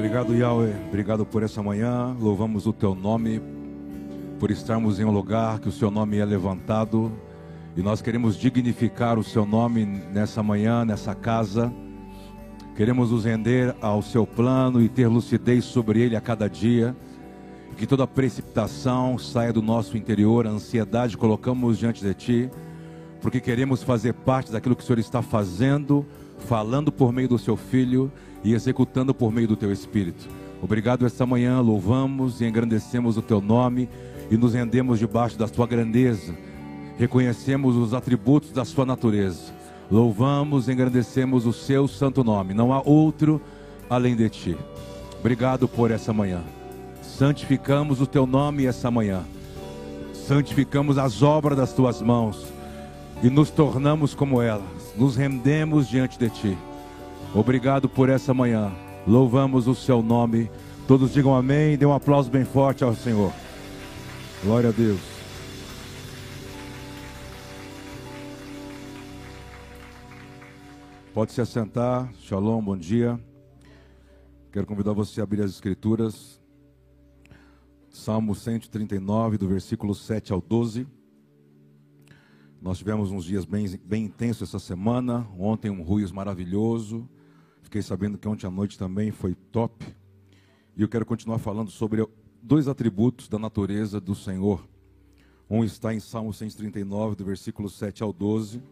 Obrigado, Yahweh. Obrigado por essa manhã. Louvamos o teu nome, por estarmos em um lugar que o seu nome é levantado. E nós queremos dignificar o seu nome nessa manhã, nessa casa. Queremos nos render ao seu plano e ter lucidez sobre ele a cada dia. Que toda precipitação saia do nosso interior, a ansiedade colocamos diante de ti, porque queremos fazer parte daquilo que o Senhor está fazendo, falando por meio do seu filho e executando por meio do teu espírito. Obrigado esta manhã, louvamos e engrandecemos o teu nome e nos rendemos debaixo da tua grandeza. Reconhecemos os atributos da sua natureza. Louvamos e engrandecemos o seu santo nome. Não há outro além de ti. Obrigado por essa manhã. Santificamos o teu nome essa manhã. Santificamos as obras das tuas mãos e nos tornamos como elas. Nos rendemos diante de ti. Obrigado por essa manhã. Louvamos o seu nome. Todos digam amém. Dê um aplauso bem forte ao Senhor. Glória a Deus. Pode se assentar. Shalom, bom dia. Quero convidar você a abrir as Escrituras. Salmo 139, do versículo 7 ao 12. Nós tivemos uns dias bem, bem intensos essa semana. Ontem um ruído maravilhoso. Fiquei sabendo que ontem à noite também foi top. E eu quero continuar falando sobre dois atributos da natureza do Senhor. Um está em Salmo 139, do versículo 7 ao 12.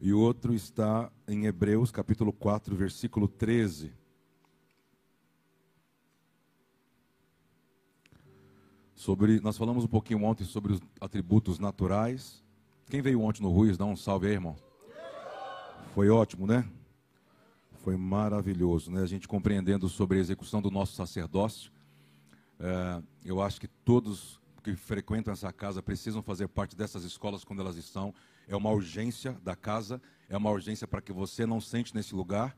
E o outro está em Hebreus, capítulo 4, versículo 13. Sobre, nós falamos um pouquinho ontem sobre os atributos naturais. Quem veio ontem no Ruiz, dá um salve aí, irmão. Foi ótimo, né? Foi maravilhoso, né? A gente compreendendo sobre a execução do nosso sacerdócio. É, eu acho que todos que frequentam essa casa precisam fazer parte dessas escolas quando elas estão. É uma urgência da casa, é uma urgência para que você não sente nesse lugar,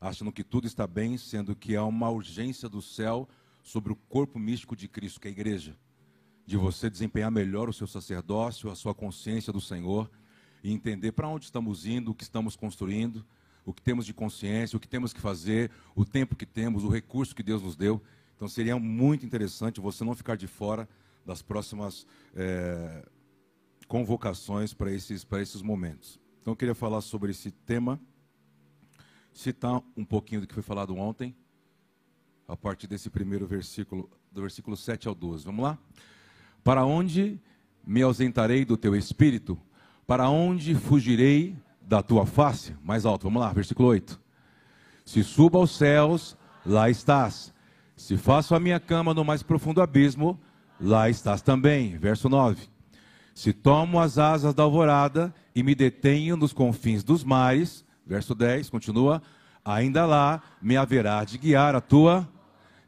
achando que tudo está bem, sendo que é uma urgência do céu sobre o corpo místico de Cristo, que é a igreja. De você desempenhar melhor o seu sacerdócio, a sua consciência do Senhor e entender para onde estamos indo, o que estamos construindo, o que temos de consciência, o que temos que fazer, o tempo que temos, o recurso que Deus nos deu. Então seria muito interessante você não ficar de fora das próximas é, convocações para esses, para esses momentos. Então eu queria falar sobre esse tema, citar um pouquinho do que foi falado ontem, a partir desse primeiro versículo, do versículo 7 ao 12. Vamos lá? Para onde me ausentarei do teu espírito? Para onde fugirei da tua face? Mais alto, vamos lá, versículo 8. Se subo aos céus, lá estás. Se faço a minha cama no mais profundo abismo, lá estás também. Verso 9. Se tomo as asas da alvorada e me detenho nos confins dos mares, verso 10, continua, ainda lá me haverá de guiar a tua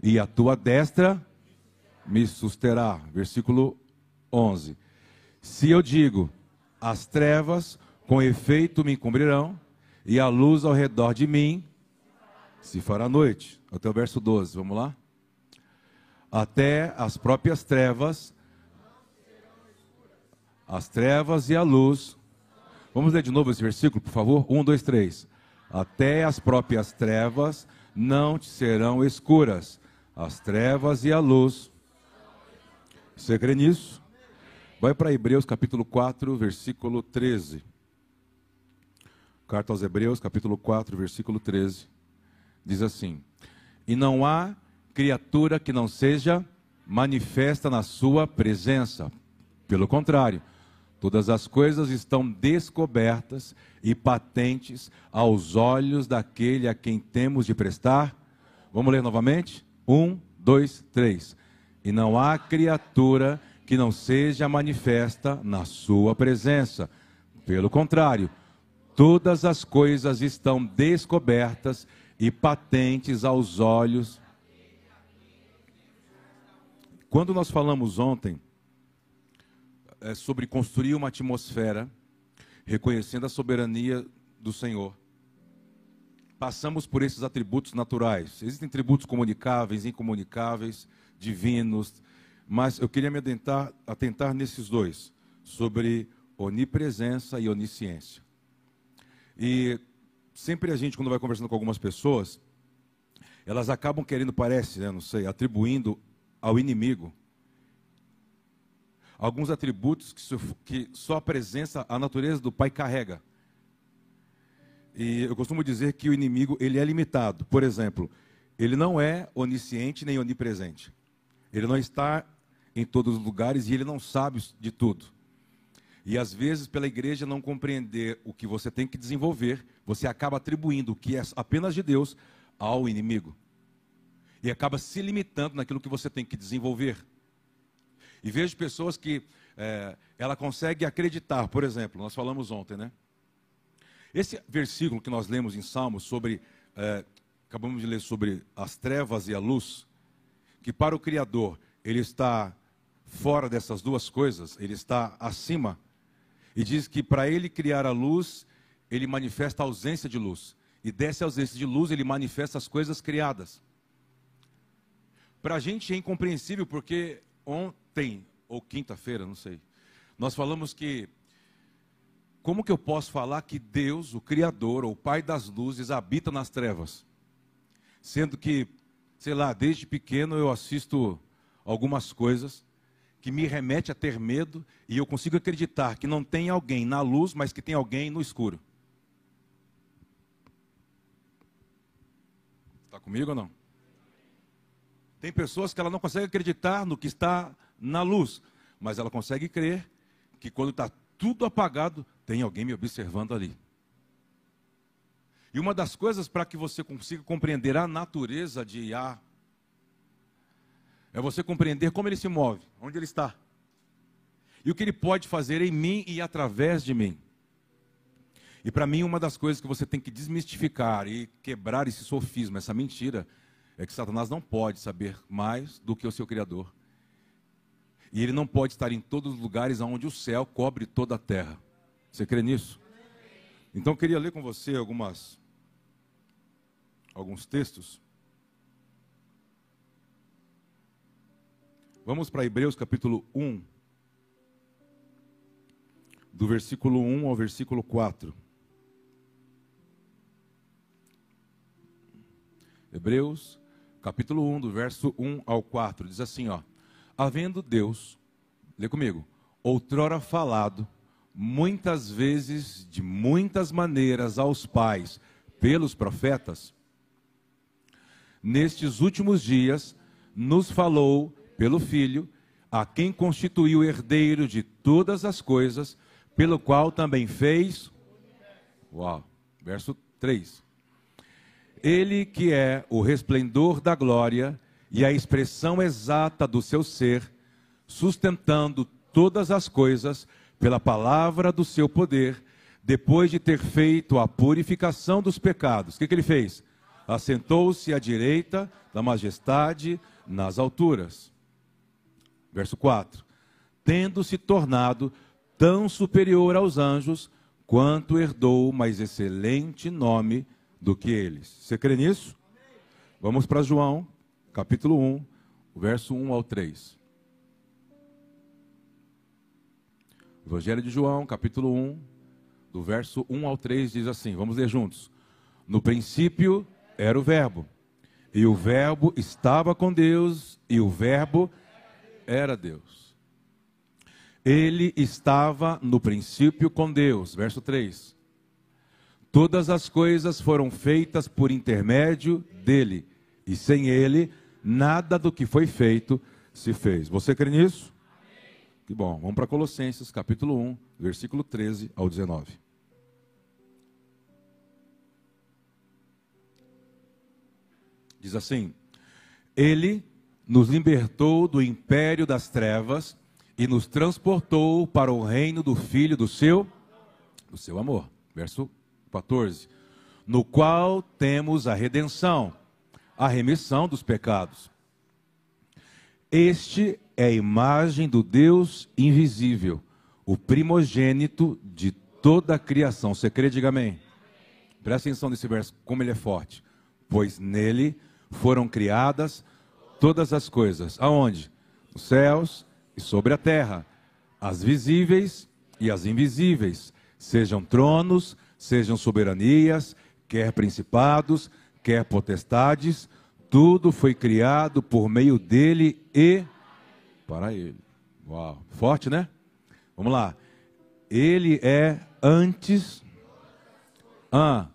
e a tua destra me susterá. Versículo 11. Se eu digo, as trevas com efeito me encobrirão, e a luz ao redor de mim se fará noite. Até o verso 12, vamos lá? Até as próprias trevas, as trevas e a luz. Vamos ler de novo esse versículo, por favor? Um, dois, três. Até as próprias trevas não te serão escuras as trevas e a luz. Você crê nisso? Vai para Hebreus capítulo 4, versículo 13. Carta aos Hebreus, capítulo 4, versículo 13. Diz assim: E não há criatura que não seja manifesta na sua presença. Pelo contrário, todas as coisas estão descobertas e patentes aos olhos daquele a quem temos de prestar. Vamos ler novamente? Um, dois, três. E não há criatura que não seja manifesta na sua presença. Pelo contrário, todas as coisas estão descobertas e patentes aos olhos. Quando nós falamos ontem é, sobre construir uma atmosfera, reconhecendo a soberania do Senhor, passamos por esses atributos naturais. Existem atributos comunicáveis, incomunicáveis, divinos, mas eu queria me atentar, atentar nesses dois, sobre onipresença e onisciência. E sempre a gente, quando vai conversando com algumas pessoas, elas acabam querendo, parece, né, não sei, atribuindo ao inimigo alguns atributos que só, a presença, a natureza do Pai carrega. E eu costumo dizer que o inimigo ele é limitado. Por exemplo, ele não é onisciente nem onipresente. Ele não está em todos os lugares e ele não sabe de tudo. E às vezes, pela igreja não compreender o que você tem que desenvolver, você acaba atribuindo o que é apenas de Deus ao inimigo. E acaba se limitando naquilo que você tem que desenvolver. E vejo pessoas que é, ela consegue acreditar, por exemplo, nós falamos ontem, né? Esse versículo que nós lemos em Salmos sobre, é, acabamos de ler sobre as trevas e a luz, que para o Criador ele está fora dessas duas coisas, ele está acima, e diz que para ele criar a luz, ele manifesta a ausência de luz, e dessa ausência de luz, ele manifesta as coisas criadas. Para a gente é incompreensível, porque ontem, ou quinta-feira, não sei, nós falamos que, como que eu posso falar que Deus, o Criador, ou o Pai das luzes, habita nas trevas? Sendo que, sei lá, desde pequeno eu assisto algumas coisas que me remete a ter medo e eu consigo acreditar que não tem alguém na luz, mas que tem alguém no escuro. Está comigo ou não? Tem pessoas que ela não consegue acreditar no que está na luz, mas ela consegue crer que quando está tudo apagado, tem alguém me observando ali. E uma das coisas para que você consiga compreender a natureza de Yah é você compreender como ele se move, onde ele está. E o que ele pode fazer em mim e através de mim. E para mim, uma das coisas que você tem que desmistificar e quebrar esse sofisma, essa mentira, é que Satanás não pode saber mais do que o seu Criador. E ele não pode estar em todos os lugares onde o céu cobre toda a terra. Você crê nisso? Então eu queria ler com você algumas alguns textos Vamos para Hebreus capítulo 1, do versículo 1 ao versículo 4. Hebreus capítulo 1, do verso 1 ao 4, diz assim, ó: Havendo Deus, lê comigo, outrora falado muitas vezes de muitas maneiras aos pais pelos profetas, nestes últimos dias nos falou pelo Filho, a quem constituiu herdeiro de todas as coisas, pelo qual também fez. Uau, verso 3. Ele que é o resplendor da glória e a expressão exata do seu ser, sustentando todas as coisas pela palavra do seu poder, depois de ter feito a purificação dos pecados. O que, que ele fez? Assentou-se à direita da majestade nas alturas. Verso 4: Tendo se tornado tão superior aos anjos, quanto herdou mais excelente nome do que eles. Você crê nisso? Vamos para João, capítulo 1, verso 1 ao 3. Evangelho de João, capítulo 1, do verso 1 ao 3, diz assim: vamos ler juntos. No princípio era o Verbo, e o Verbo estava com Deus, e o Verbo era Deus. Ele estava no princípio com Deus. Verso 3. Todas as coisas foram feitas por intermédio dele, e sem ele, nada do que foi feito se fez. Você crê nisso? Amém. Que bom. Vamos para Colossenses, capítulo 1, versículo 13 ao 19. Diz assim: Ele nos libertou do império das trevas e nos transportou para o reino do filho do seu do seu amor. Verso 14. No qual temos a redenção, a remissão dos pecados. Este é a imagem do Deus invisível, o primogênito de toda a criação. Você crê? Diga amém. Presta atenção nesse verso, como ele é forte. Pois nele foram criadas todas as coisas. Aonde? Nos céus e sobre a terra, as visíveis e as invisíveis, sejam tronos, sejam soberanias, quer principados, quer potestades, tudo foi criado por meio dele e para ele. Uau, forte, né? Vamos lá. Ele é antes. Ah,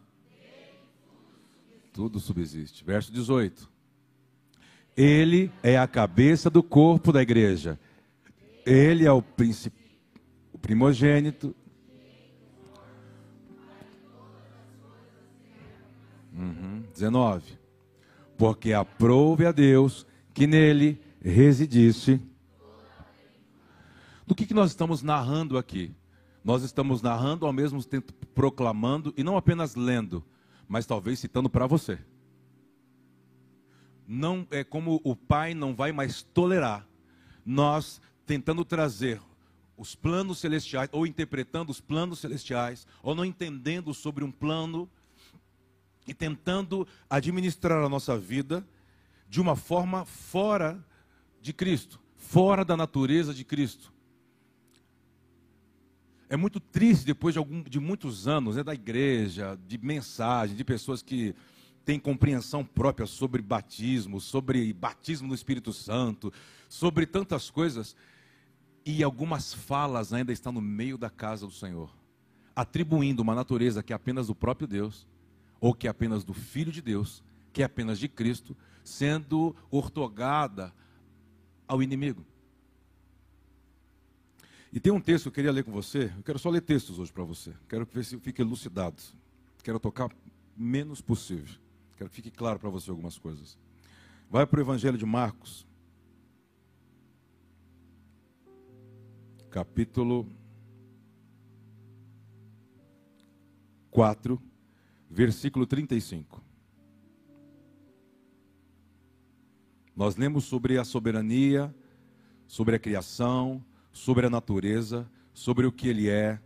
tudo subsiste. Verso 18. Ele é a cabeça do corpo da igreja. Ele é o, o primogênito. Uhum. 19. Porque aprove a Deus que nele residisse. Do que, que nós estamos narrando aqui? Nós estamos narrando ao mesmo tempo proclamando e não apenas lendo, mas talvez citando para você não é como o pai não vai mais tolerar nós tentando trazer os planos celestiais ou interpretando os planos celestiais ou não entendendo sobre um plano e tentando administrar a nossa vida de uma forma fora de Cristo, fora da natureza de Cristo. É muito triste depois de, algum, de muitos anos né, da igreja, de mensagem, de pessoas que tem compreensão própria sobre batismo, sobre batismo no Espírito Santo, sobre tantas coisas, e algumas falas ainda estão no meio da casa do Senhor, atribuindo uma natureza que é apenas do próprio Deus, ou que é apenas do Filho de Deus, que é apenas de Cristo, sendo ortogada ao inimigo. E tem um texto que eu queria ler com você. Eu quero só ler textos hoje para você. Quero ver se fique elucidado. Quero tocar menos possível. Quero que fique claro para você algumas coisas. Vai para o Evangelho de Marcos, capítulo 4, versículo 35. Nós lemos sobre a soberania, sobre a criação, sobre a natureza, sobre o que ele é,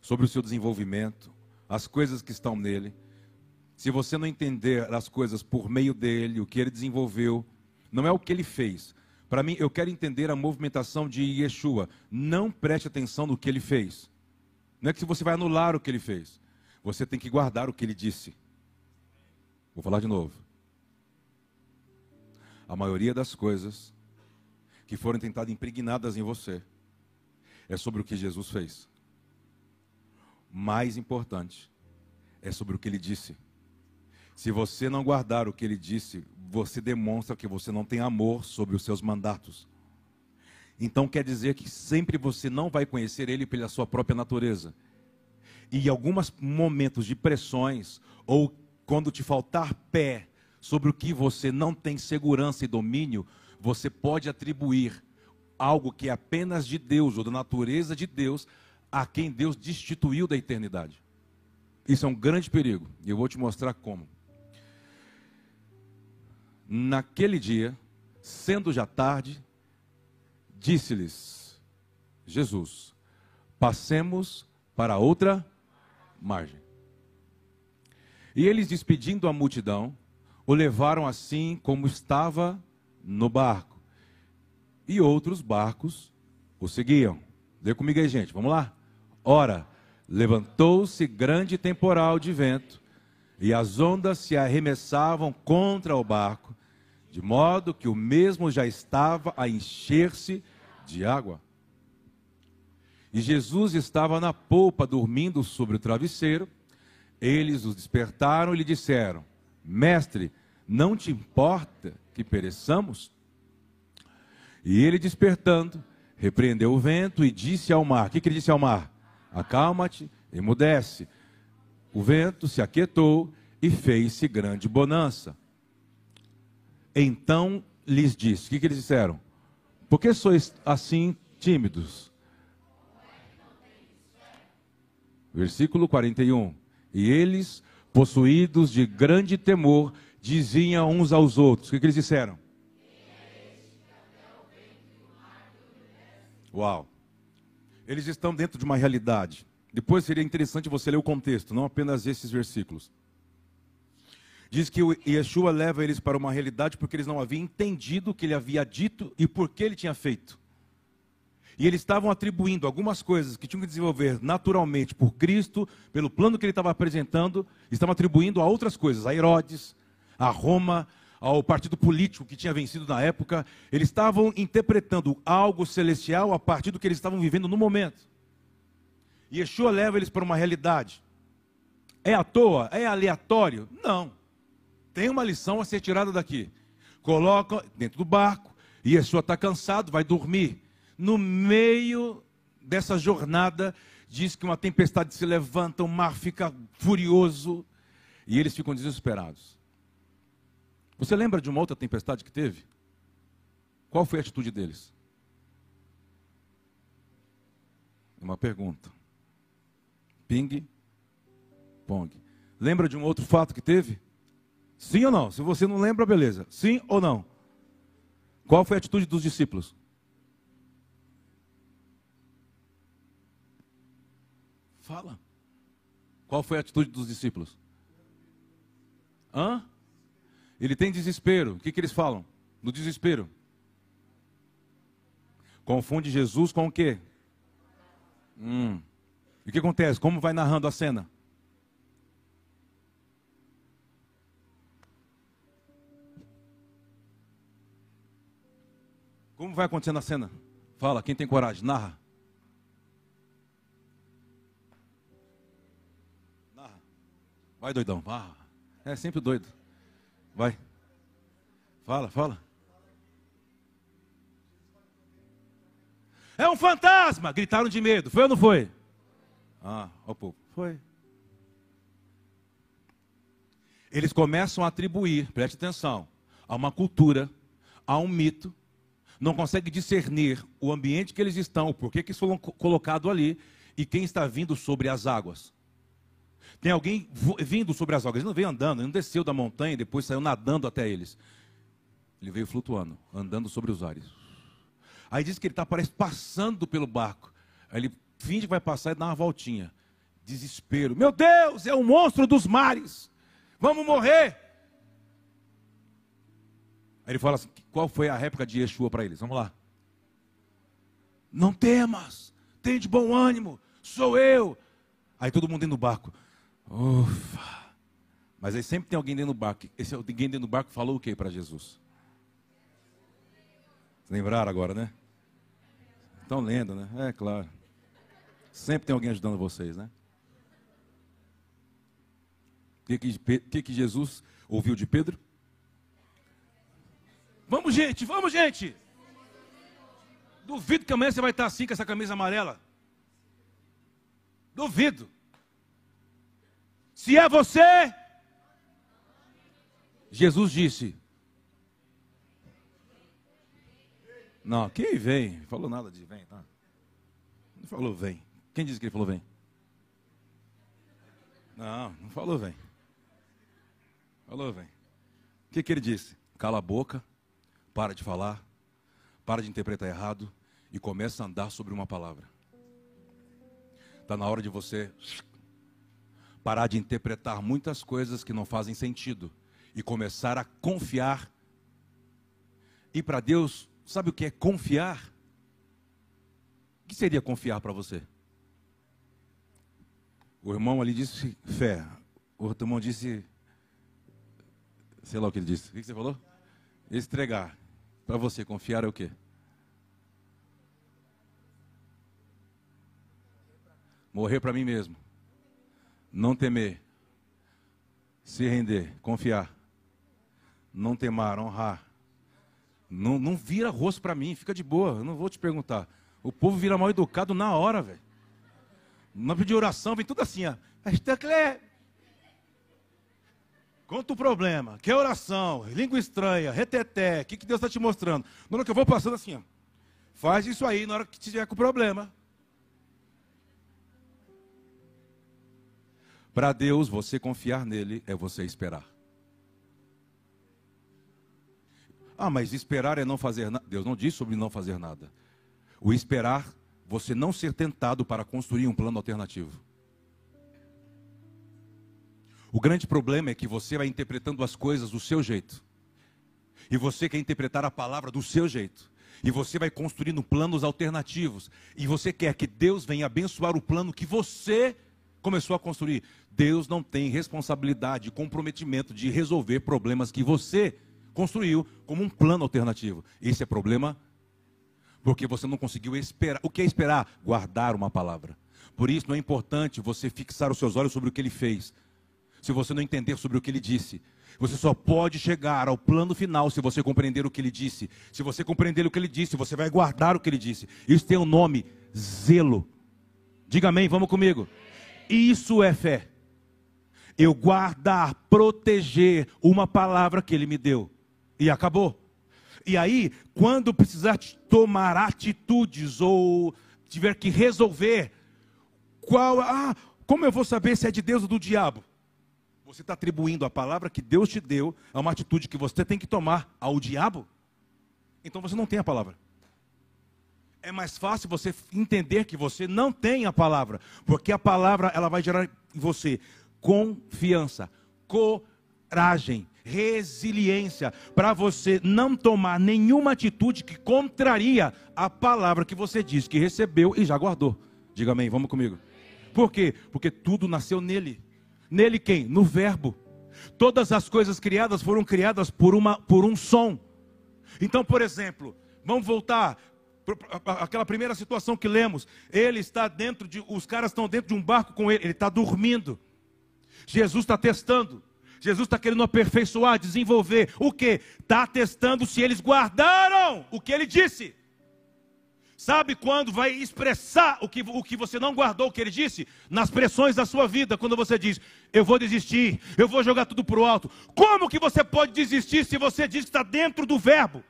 sobre o seu desenvolvimento, as coisas que estão nele. Se você não entender as coisas por meio dele, o que ele desenvolveu, não é o que ele fez. Para mim, eu quero entender a movimentação de Yeshua. Não preste atenção no que ele fez. Não é que você vai anular o que ele fez. Você tem que guardar o que ele disse. Vou falar de novo. A maioria das coisas que foram tentadas impregnadas em você é sobre o que Jesus fez. Mais importante é sobre o que ele disse. Se você não guardar o que ele disse, você demonstra que você não tem amor sobre os seus mandatos. Então quer dizer que sempre você não vai conhecer ele pela sua própria natureza. E em alguns momentos de pressões, ou quando te faltar pé sobre o que você não tem segurança e domínio, você pode atribuir algo que é apenas de Deus, ou da natureza de Deus, a quem Deus destituiu da eternidade. Isso é um grande perigo, e eu vou te mostrar como. Naquele dia, sendo já tarde, disse-lhes Jesus: Passemos para outra margem. E eles, despedindo a multidão, o levaram assim como estava no barco. E outros barcos o seguiam. Dê comigo aí, gente, vamos lá. Ora, levantou-se grande temporal de vento, e as ondas se arremessavam contra o barco, de modo que o mesmo já estava a encher-se de água. E Jesus estava na polpa dormindo sobre o travesseiro. Eles os despertaram e lhe disseram: Mestre, não te importa que pereçamos? E ele despertando, repreendeu o vento e disse ao mar: O que, que ele disse ao mar? Acalma-te, emudece. O vento se aquietou e fez-se grande bonança. Então lhes disse: O que, que eles disseram? Por que sois assim tímidos? Versículo 41. E eles, possuídos de grande temor, diziam uns aos outros: O que, que eles disseram? Uau! Eles estão dentro de uma realidade. Depois seria interessante você ler o contexto, não apenas esses versículos. Diz que Yeshua leva eles para uma realidade porque eles não haviam entendido o que ele havia dito e por que ele tinha feito. E eles estavam atribuindo algumas coisas que tinham que desenvolver naturalmente por Cristo, pelo plano que ele estava apresentando, estavam atribuindo a outras coisas, a Herodes, a Roma, ao partido político que tinha vencido na época, eles estavam interpretando algo celestial a partir do que eles estavam vivendo no momento. E Yeshua leva eles para uma realidade. É à toa? É aleatório? Não. Tem uma lição a ser tirada daqui. Coloca dentro do barco, e Yeshua está cansado, vai dormir. No meio dessa jornada, diz que uma tempestade se levanta, o mar fica furioso, e eles ficam desesperados. Você lembra de uma outra tempestade que teve? Qual foi a atitude deles? Uma pergunta. Ping, pong. Lembra de um outro fato que teve? Sim ou não? Se você não lembra, beleza. Sim ou não? Qual foi a atitude dos discípulos? Fala. Qual foi a atitude dos discípulos? Hã? Ele tem desespero. O que, que eles falam? No desespero. Confunde Jesus com o quê? Hum. E o que acontece? Como vai narrando a cena? Como vai acontecendo a cena? Fala, quem tem coragem, narra. Narra. Vai, doidão. Ah, é sempre doido. Vai. Fala, fala. É um fantasma! Gritaram de medo. Foi ou não foi? Ah, ó povo. Foi. Eles começam a atribuir, preste atenção, a uma cultura, a um mito, não consegue discernir o ambiente que eles estão, o porquê que eles foram colocados ali e quem está vindo sobre as águas. Tem alguém vindo sobre as águas, ele não veio andando, ele não desceu da montanha e depois saiu nadando até eles. Ele veio flutuando, andando sobre os ares. Aí diz que ele está parece passando pelo barco. Aí ele finge que vai passar e dá uma voltinha. Desespero. Meu Deus, é o monstro dos mares. Vamos morrer. Aí ele fala assim: qual foi a réplica de Yeshua para eles? Vamos lá. Não temas, tem de bom ânimo, sou eu. Aí todo mundo dentro do barco. Ufa. Mas aí sempre tem alguém dentro do barco. Esse alguém dentro do barco falou o que para Jesus? Lembraram agora, né? Estão lendo, né? É claro. Sempre tem alguém ajudando vocês, né? O que, que, que Jesus ouviu de Pedro? Vamos, gente, vamos, gente. Duvido que amanhã você vai estar assim com essa camisa amarela. Duvido. Se é você, Jesus disse. Não, quem vem? Falou nada de vem, tá? Não falou vem. Quem disse que ele falou vem? Não, não falou vem. Falou vem. O que, que ele disse? Cala a boca, para de falar, para de interpretar errado e começa a andar sobre uma palavra. Está na hora de você parar de interpretar muitas coisas que não fazem sentido e começar a confiar. E para Deus, sabe o que é confiar? O que seria confiar para você? O irmão ali disse fé. O outro irmão disse. Sei lá o que ele disse. O que você falou? Estregar. Para você, confiar é o quê? Morrer para mim mesmo não temer, se render, confiar, não temar, honrar. Não, não vira rosto para mim, fica de boa, eu não vou te perguntar. O povo vira mal educado na hora, velho. Não pedir oração, vem tudo assim, ó. Conta o problema, que é oração, língua estranha, reteté, o que, que Deus está te mostrando? Na hora que eu vou passando assim, ó. Faz isso aí na hora que tiver com problema. Para Deus, você confiar nele é você esperar. Ah, mas esperar é não fazer nada. Deus não diz sobre não fazer nada. O esperar, você não ser tentado para construir um plano alternativo. O grande problema é que você vai interpretando as coisas do seu jeito. E você quer interpretar a palavra do seu jeito. E você vai construindo planos alternativos. E você quer que Deus venha abençoar o plano que você começou a construir. Deus não tem responsabilidade, comprometimento de resolver problemas que você construiu como um plano alternativo. Esse é problema porque você não conseguiu esperar. O que é esperar? Guardar uma palavra. Por isso não é importante você fixar os seus olhos sobre o que ele fez. Se você não entender sobre o que ele disse, você só pode chegar ao plano final se você compreender o que ele disse. Se você compreender o que ele disse, você vai guardar o que ele disse. Isso tem o um nome zelo. Diga amém, vamos comigo. Isso é fé. Eu guardar, proteger uma palavra que ele me deu. E acabou. E aí, quando precisar tomar atitudes ou tiver que resolver qual, ah, como eu vou saber se é de Deus ou do diabo? Você está atribuindo a palavra que Deus te deu a uma atitude que você tem que tomar ao diabo? Então você não tem a palavra. É mais fácil você entender que você não tem a palavra, porque a palavra ela vai gerar em você confiança, coragem, resiliência, para você não tomar nenhuma atitude que contraria a palavra que você diz que recebeu e já guardou. Diga amém, vamos comigo. Por quê? Porque tudo nasceu nele. Nele quem? No Verbo. Todas as coisas criadas foram criadas por, uma, por um som. Então, por exemplo, vamos voltar aquela primeira situação que lemos. Ele está dentro de, os caras estão dentro de um barco com ele, ele está dormindo. Jesus está testando. Jesus está querendo aperfeiçoar, desenvolver. O que? Está testando se eles guardaram o que ele disse. Sabe quando vai expressar o que, o que você não guardou, o que ele disse? Nas pressões da sua vida, quando você diz, eu vou desistir, eu vou jogar tudo para o alto. Como que você pode desistir se você diz que está dentro do verbo?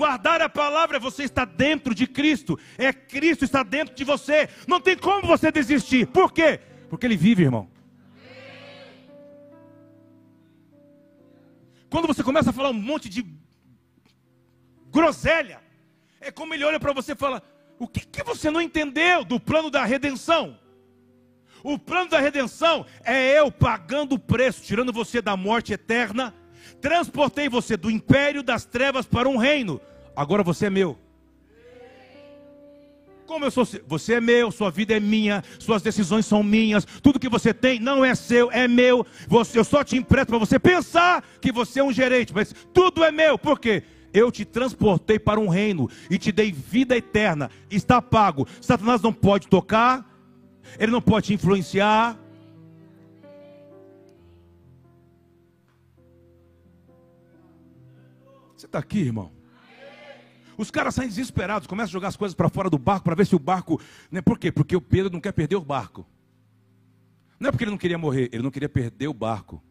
Guardar a palavra você estar dentro de Cristo, é Cristo está dentro de você. Não tem como você desistir. Por quê? Porque ele vive, irmão. Quando você começa a falar um monte de groselha, é como ele olha para você e fala: O que, que você não entendeu do plano da redenção? O plano da redenção é eu pagando o preço, tirando você da morte eterna, transportei você do império das trevas para um reino. Agora você é meu. Como eu sou, você é meu, sua vida é minha, suas decisões são minhas, tudo que você tem não é seu, é meu. Você, eu só te empresto para você pensar que você é um gerente, mas tudo é meu. Por quê? Eu te transportei para um reino e te dei vida eterna. Está pago. Satanás não pode tocar, ele não pode te influenciar. Está aqui, irmão? Os caras saem desesperados, começam a jogar as coisas para fora do barco para ver se o barco. Né? Por quê? Porque o Pedro não quer perder o barco. Não é porque ele não queria morrer, ele não queria perder o barco.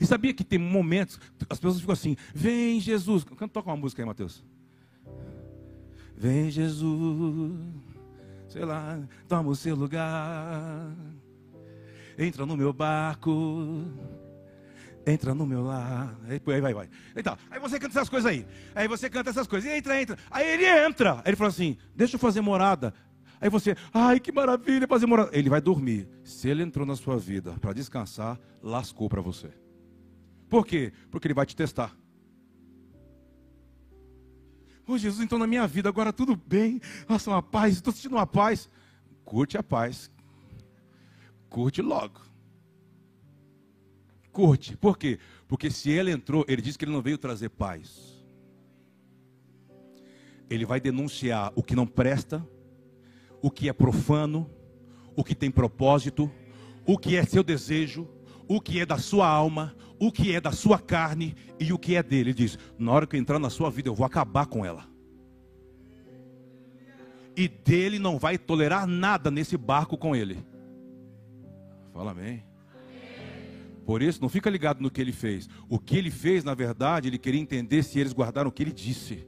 E sabia que tem momentos, as pessoas ficam assim, vem Jesus. Canta, toca uma música aí, Mateus. Vem Jesus, sei lá, toma o seu lugar. Entra no meu barco, entra no meu lar. Aí, vai, vai. Então, aí você canta essas coisas aí. Aí você canta essas coisas. Entra, entra. Aí ele entra. Aí ele fala assim: deixa eu fazer morada. Aí você, ai que maravilha fazer morada. Ele vai dormir. Se ele entrou na sua vida para descansar, lascou para você. Por quê? Porque ele vai te testar. Ô oh, Jesus, então na minha vida agora tudo bem. Nossa, uma paz, estou sentindo uma paz. Curte a paz. Curte logo. Curte. Por quê? Porque se ele entrou, ele disse que ele não veio trazer paz. Ele vai denunciar o que não presta, o que é profano, o que tem propósito, o que é seu desejo, o que é da sua alma, o que é da sua carne e o que é dele. Ele diz: na hora que eu entrar na sua vida, eu vou acabar com ela. E dele não vai tolerar nada nesse barco com ele. Fala amém. Por isso, não fica ligado no que ele fez. O que ele fez, na verdade, ele queria entender se eles guardaram o que ele disse.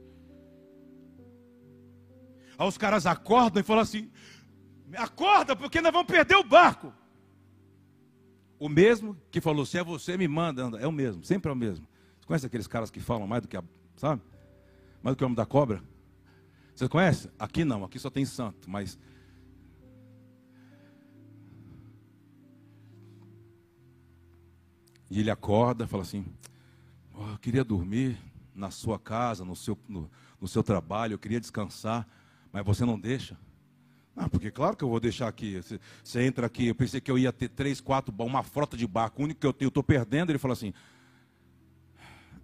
Aí os caras acordam e falam assim: acorda, porque nós vamos perder o barco. O mesmo que falou, se é você, me manda, anda. É o mesmo, sempre é o mesmo. Você conhece aqueles caras que falam mais do que a, sabe? Mais do que o homem da cobra? Você conhece? Aqui não, aqui só tem santo, mas. E ele acorda fala assim: oh, Eu queria dormir na sua casa, no seu, no, no seu trabalho, eu queria descansar, mas você não deixa. Ah, porque claro que eu vou deixar aqui. Você, entra aqui, eu pensei que eu ia ter três, quatro, uma frota de barco, o único que eu tenho, eu estou perdendo. Ele falou assim: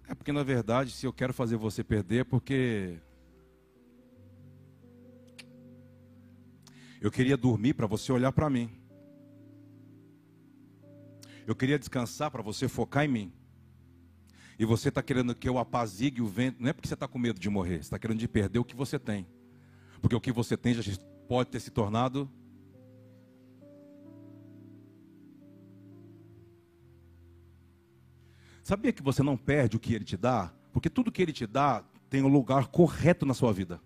É porque na verdade, se eu quero fazer você perder, é porque. Eu queria dormir para você olhar para mim. Eu queria descansar para você focar em mim. E você está querendo que eu apazigue o vento. Não é porque você está com medo de morrer. Você está querendo de perder o que você tem. Porque o que você tem já pode ter se tornado. Sabia que você não perde o que ele te dá? Porque tudo que ele te dá tem o um lugar correto na sua vida.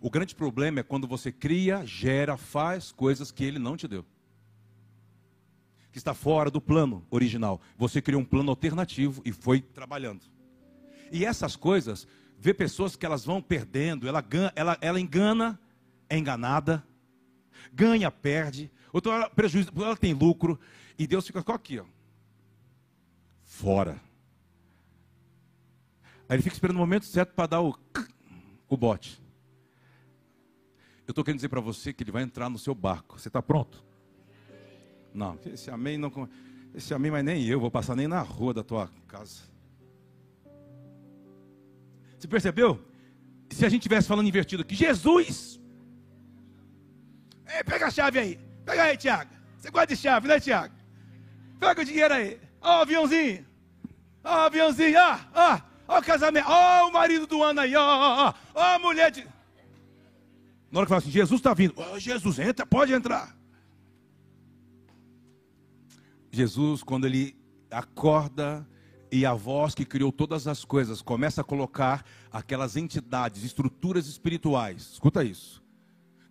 O grande problema é quando você cria, gera, faz coisas que ele não te deu. Que está fora do plano original. Você criou um plano alternativo e foi trabalhando. E essas coisas, vê pessoas que elas vão perdendo, ela, ela, ela engana é enganada, ganha, perde, outra hora prejuízo, ela tem lucro, e Deus fica com aqui, ó, fora. Aí ele fica esperando o momento certo para dar o, o bote. Eu estou querendo dizer para você que ele vai entrar no seu barco. Você está pronto? Não, esse amém não. Esse amém, mas nem eu vou passar nem na rua da tua casa. Você percebeu? Se a gente estivesse falando invertido aqui, Jesus Ei, pega a chave aí. Pega aí, Tiago. Você gosta de chave, né, Tiago? Pega o dinheiro aí. Ó, o aviãozinho. Ó, o aviãozinho. Ó, ó. Ó o casamento. Ó, o marido do ano aí. Ó, ó, ó. Ó, a mulher de. Na hora que fala assim, Jesus está vindo. Ó, Jesus, entra, pode entrar. Jesus, quando ele acorda e a voz que criou todas as coisas começa a colocar aquelas entidades, estruturas espirituais. Escuta isso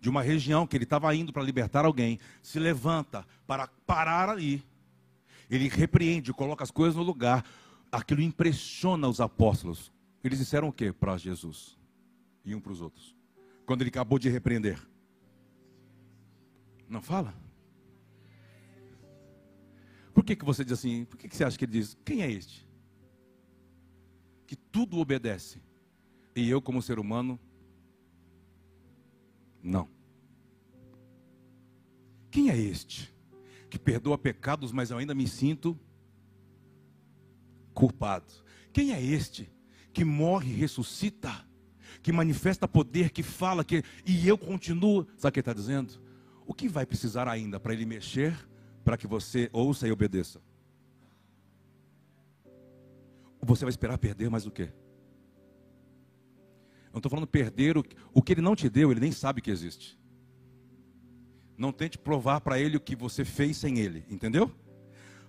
de uma região que ele estava indo para libertar alguém, se levanta para parar ali. Ele repreende, coloca as coisas no lugar. Aquilo impressiona os apóstolos. Eles disseram o que para Jesus? E um para os outros. Quando ele acabou de repreender. Não fala? Por que, que você diz assim? Por que, que você acha que ele diz? Quem é este? Que tudo obedece. E eu, como ser humano, não. Quem é este que perdoa pecados, mas eu ainda me sinto culpado? Quem é este que morre e ressuscita, que manifesta poder, que fala que e eu continuo? Sabe o que ele está dizendo? O que vai precisar ainda para ele mexer, para que você ouça e obedeça? Você vai esperar perder mais o quê? Eu não estou falando perder o, o que ele não te deu, ele nem sabe que existe. Não tente provar para ele o que você fez sem ele, entendeu?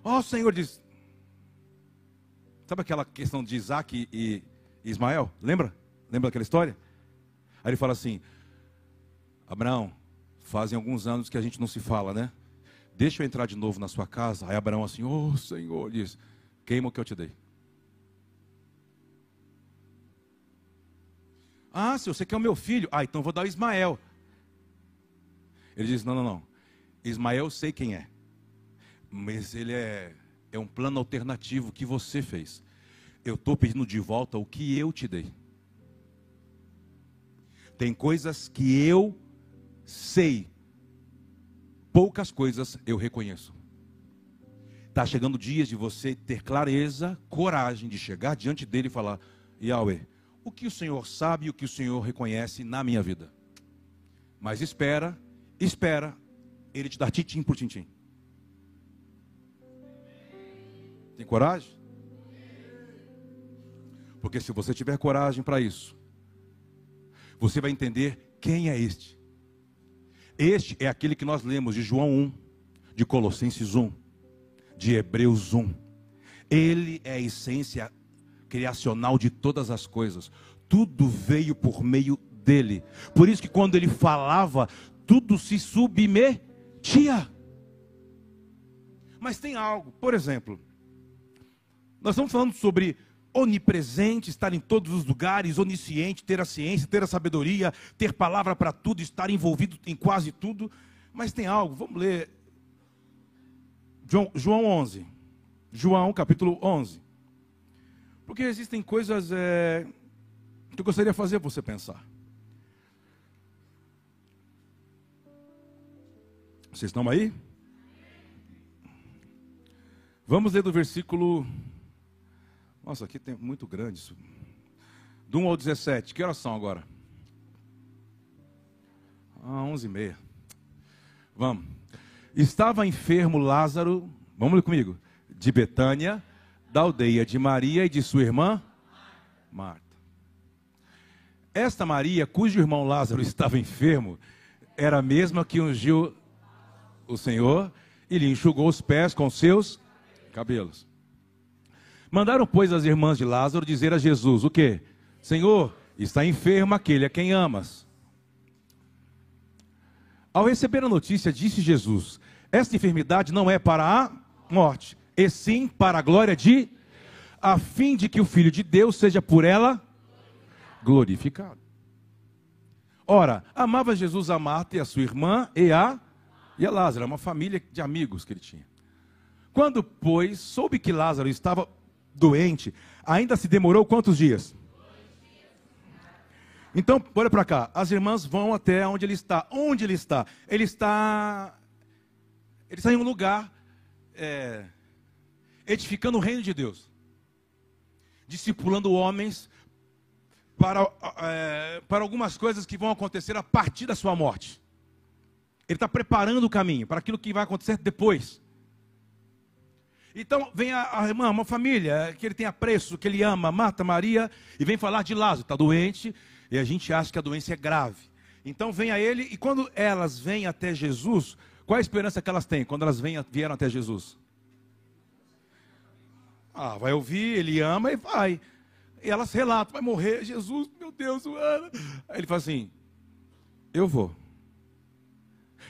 Ó, oh, o Senhor diz. Sabe aquela questão de Isaac e Ismael? Lembra? Lembra daquela história? Aí ele fala assim: Abraão, fazem alguns anos que a gente não se fala, né? Deixa eu entrar de novo na sua casa. Aí Abraão assim: Ô oh, Senhor, diz: Queima o que eu te dei. Ah, se você quer o meu filho, ah, então vou dar o Ismael. Ele diz: Não, não, não. Ismael, sei quem é. Mas ele é, é um plano alternativo que você fez. Eu estou pedindo de volta o que eu te dei. Tem coisas que eu sei, poucas coisas eu reconheço. Está chegando dias de você ter clareza, coragem de chegar diante dele e falar: Yahweh, o que o Senhor sabe e o que o Senhor reconhece na minha vida. Mas espera, espera, Ele te dar tintim por tintim. Tem coragem? Porque se você tiver coragem para isso, você vai entender quem é este. Este é aquele que nós lemos de João 1, de Colossenses 1, de Hebreus 1. Ele é a essência criacional de todas as coisas. Tudo veio por meio dele. Por isso que quando ele falava, tudo se submetia. Mas tem algo, por exemplo, nós estamos falando sobre onipresente, estar em todos os lugares, onisciente, ter a ciência, ter a sabedoria, ter palavra para tudo, estar envolvido em quase tudo. Mas tem algo, vamos ler João, João 11. João capítulo 11. Porque existem coisas é, que eu gostaria de fazer você pensar. Vocês estão aí? Vamos ler do versículo. Nossa, aqui tem muito grande isso. Do 1 ao 17. Que horas são agora? Ah, 11 e meia. Vamos. Estava enfermo Lázaro, vamos ler comigo, de Betânia, da aldeia de Maria e de sua irmã Marta. Esta Maria, cujo irmão Lázaro estava enfermo, era a mesma que ungiu o Senhor e lhe enxugou os pés com seus cabelos. Mandaram, pois, as irmãs de Lázaro dizer a Jesus: O que? Senhor, está enfermo aquele a quem amas. Ao receber a notícia, disse Jesus: Esta enfermidade não é para a morte, e sim para a glória de, a fim de que o Filho de Deus seja por ela glorificado. Ora, amava Jesus a Marta e a sua irmã e a, e a Lázaro, uma família de amigos que ele tinha. Quando, pois, soube que Lázaro estava doente, ainda se demorou quantos dias? Então, olha para cá, as irmãs vão até onde ele está. Onde ele está? Ele está. Ele está em um lugar é, edificando o reino de Deus, discipulando homens para, é, para algumas coisas que vão acontecer a partir da sua morte. Ele está preparando o caminho para aquilo que vai acontecer depois. Então vem a, a, irmã, uma família que ele tem apreço, que ele ama, Marta, Maria, e vem falar de Lázaro, está doente, e a gente acha que a doença é grave. Então vem a ele, e quando elas vêm até Jesus, qual a esperança que elas têm quando elas vêm, vieram até Jesus? Ah, vai ouvir, ele ama e vai. E elas relatam, vai morrer, Jesus, meu Deus, Ana. Aí ele fala assim: Eu vou.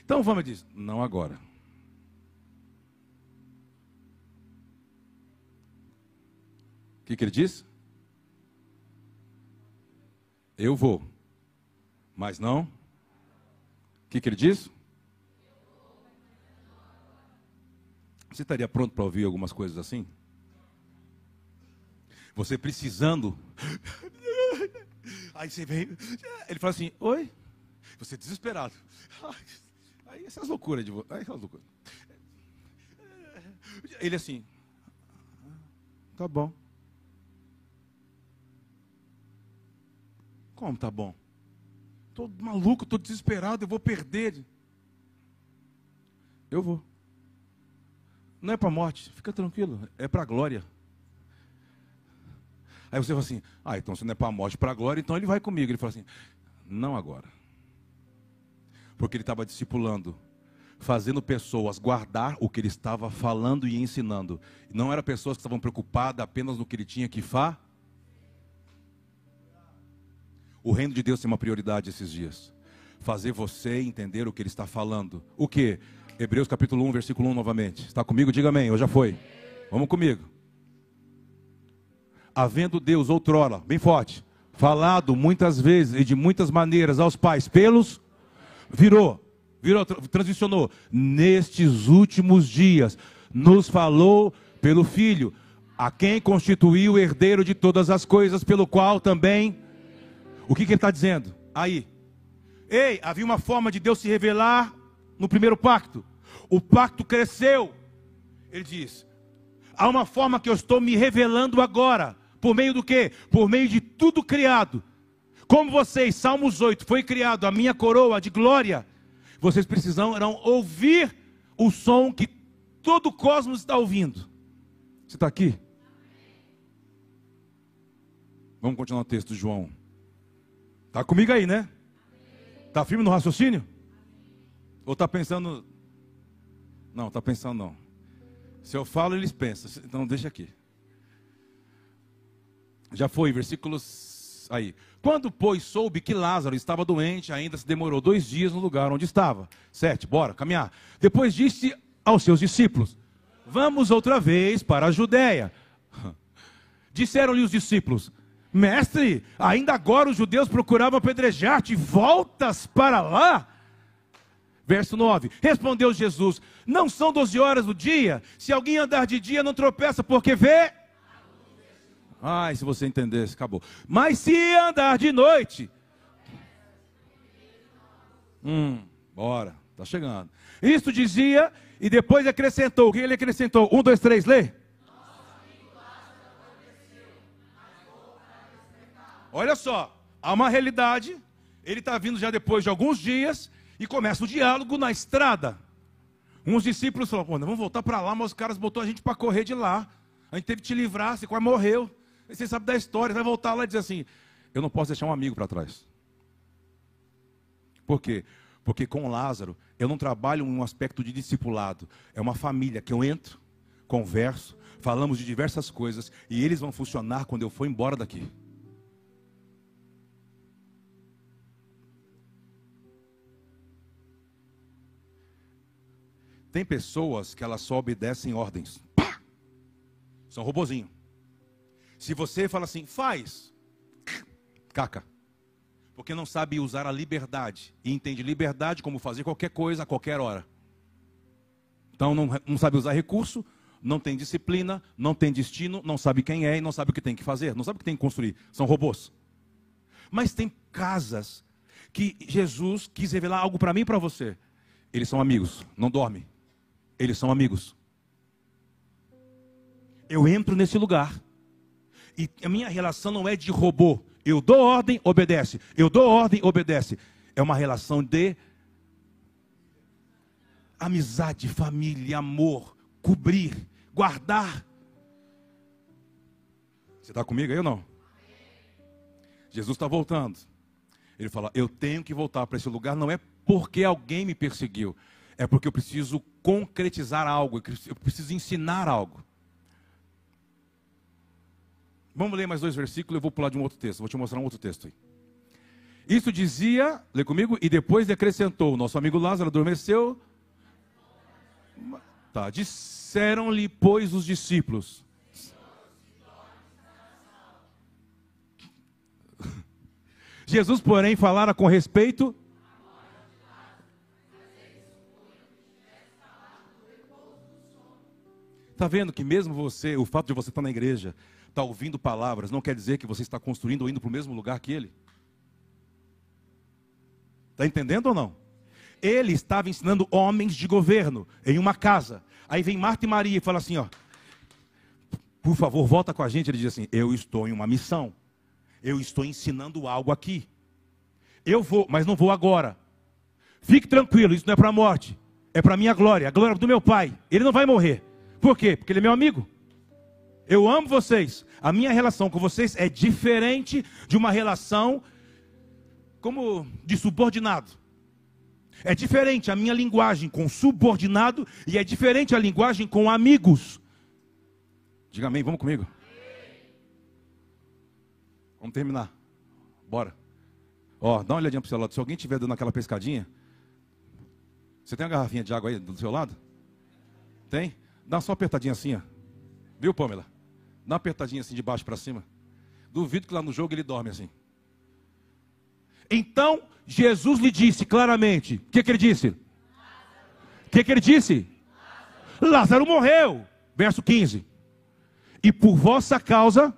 Então vamos diz, não agora. O que, que ele diz? Eu vou. Mas não. O que, que ele diz? Você estaria pronto para ouvir algumas coisas assim? Você precisando. Aí você vem. Ele fala assim: Oi? Você desesperado. Aí essas loucuras de você. Essas loucuras. Ele assim. Tá bom. Como tá bom? Tô maluco, tô desesperado, eu vou perder. Eu vou. Não é para a morte, fica tranquilo, é para a glória. Aí você fala assim: ah, então se não é para a morte, para a glória, então ele vai comigo. Ele fala assim: não agora. Porque ele estava discipulando, fazendo pessoas guardar o que ele estava falando e ensinando. Não eram pessoas que estavam preocupadas apenas no que ele tinha que fazer. O reino de Deus tem uma prioridade esses dias. Fazer você entender o que ele está falando. O que? Hebreus capítulo 1, versículo 1 novamente. Está comigo? Diga amém. Ou já foi? Vamos comigo havendo Deus outrora, bem forte, falado muitas vezes e de muitas maneiras aos pais pelos, virou, virou, transicionou, nestes últimos dias, nos falou pelo Filho, a quem constituiu o herdeiro de todas as coisas, pelo qual também, o que, que ele está dizendo? Aí, ei, havia uma forma de Deus se revelar no primeiro pacto, o pacto cresceu, ele diz, há uma forma que eu estou me revelando agora, por meio do que? Por meio de tudo criado. Como vocês, Salmos 8, foi criado a minha coroa de glória, vocês precisarão ouvir o som que todo o cosmos está ouvindo. Você está aqui? Vamos continuar o texto de João. Está comigo aí, né? Está firme no raciocínio? Ou está pensando. Não, está pensando não. Se eu falo, eles pensam. Então deixa aqui. Já foi, versículos aí. Quando, pois, soube que Lázaro estava doente, ainda se demorou dois dias no lugar onde estava. Sete, bora, caminhar. Depois disse aos seus discípulos: Vamos outra vez para a Judéia. Disseram-lhe os discípulos: Mestre, ainda agora os judeus procuravam apedrejar-te, voltas para lá? Verso 9: Respondeu Jesus: Não são doze horas do dia? Se alguém andar de dia, não tropeça, porque vê Ai, se você entendesse, acabou. Mas se andar de noite. Hum, bora. Está chegando. Isto dizia e depois acrescentou. O que ele acrescentou? Um, dois, três, lê. Olha só, há uma realidade. Ele está vindo já depois de alguns dias e começa o diálogo na estrada. Uns discípulos falaram, vamos voltar para lá, mas os caras botou a gente para correr de lá. A gente teve que te livrar, você quase morreu. Você sabe da história, vai voltar lá e dizer assim, eu não posso deixar um amigo para trás. Por quê? Porque com Lázaro, eu não trabalho um aspecto de discipulado. É uma família que eu entro, converso, falamos de diversas coisas e eles vão funcionar quando eu for embora daqui. Tem pessoas que elas só obedecem ordens. Pá! São robozinho. Se você fala assim, faz, caca. Porque não sabe usar a liberdade. E entende liberdade como fazer qualquer coisa a qualquer hora. Então não, não sabe usar recurso, não tem disciplina, não tem destino, não sabe quem é e não sabe o que tem que fazer, não sabe o que tem que construir. São robôs. Mas tem casas que Jesus quis revelar algo para mim e para você. Eles são amigos, não dormem. Eles são amigos. Eu entro nesse lugar. E a minha relação não é de robô. Eu dou ordem, obedece. Eu dou ordem, obedece. É uma relação de amizade, família, amor, cobrir, guardar. Você está comigo aí ou não? Jesus está voltando. Ele fala: Eu tenho que voltar para esse lugar, não é porque alguém me perseguiu, é porque eu preciso concretizar algo, eu preciso ensinar algo. Vamos ler mais dois versículos, eu vou pular de um outro texto, vou te mostrar um outro texto aí. Isso dizia, lê comigo, e depois acrescentou: nosso amigo Lázaro adormeceu. Tá, disseram-lhe, pois, os discípulos. Jesus, porém, falara com respeito Está vendo que mesmo você, o fato de você estar na igreja, estar tá ouvindo palavras, não quer dizer que você está construindo ou indo para o mesmo lugar que ele? Está entendendo ou não? Ele estava ensinando homens de governo em uma casa. Aí vem Marta e Maria e fala assim: ó, por favor, volta com a gente. Ele diz assim: eu estou em uma missão. Eu estou ensinando algo aqui. Eu vou, mas não vou agora. Fique tranquilo, isso não é para a morte. É para a minha glória, a glória do meu pai. Ele não vai morrer. Por quê? Porque ele é meu amigo. Eu amo vocês. A minha relação com vocês é diferente de uma relação como de subordinado. É diferente a minha linguagem com subordinado e é diferente a linguagem com amigos. Diga amém, vamos comigo. Vamos terminar. Bora. Ó, dá uma olhadinha para o seu lado. Se alguém estiver dando aquela pescadinha, você tem uma garrafinha de água aí do seu lado? Tem? Dá só uma apertadinha assim, ó. Viu, Pamela? Dá uma apertadinha assim de baixo para cima. Duvido que lá no jogo ele dorme assim. Então, Jesus lhe disse claramente: o que, que ele disse? O que, que ele disse? Lázaro. Morreu. Verso 15. E por vossa causa.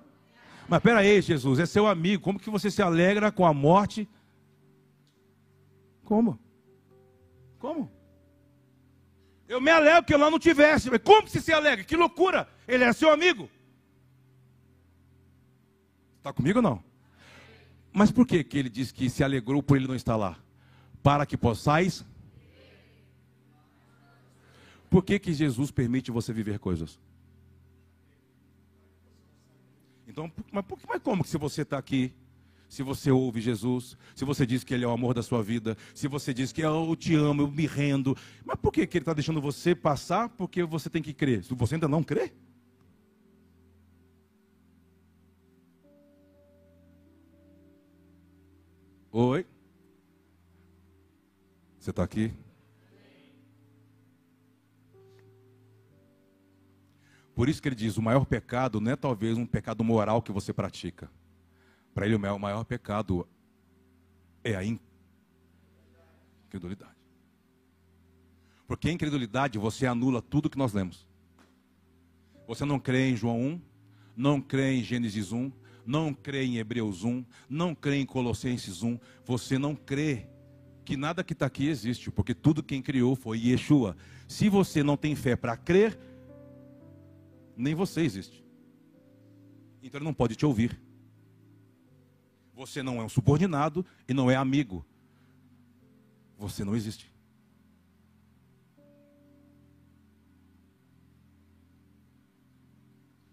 Mas peraí, Jesus, é seu amigo. Como que você se alegra com a morte? Como? Como? Eu me alegro que eu lá não tivesse. Mas como você se alegra? Que loucura! Ele é seu amigo. Está comigo ou não? Mas por que, que ele diz que se alegrou por ele não estar lá? Para que possais. Por que, que Jesus permite você viver coisas? Então, mas, mas como que se você está aqui se você ouve Jesus, se você diz que Ele é o amor da sua vida, se você diz que eu te amo, eu me rendo, mas por que, que Ele está deixando você passar? Porque você tem que crer. Se você ainda não crê? Oi? Você está aqui? Por isso que ele diz: o maior pecado não é talvez um pecado moral que você pratica. Para ele, o maior pecado é a incredulidade. Porque a incredulidade você anula tudo que nós lemos. Você não crê em João 1, não crê em Gênesis 1, não crê em Hebreus 1, não crê em Colossenses 1, você não crê que nada que está aqui existe, porque tudo quem criou foi Yeshua. Se você não tem fé para crer, nem você existe. Então ele não pode te ouvir. Você não é um subordinado e não é amigo. Você não existe.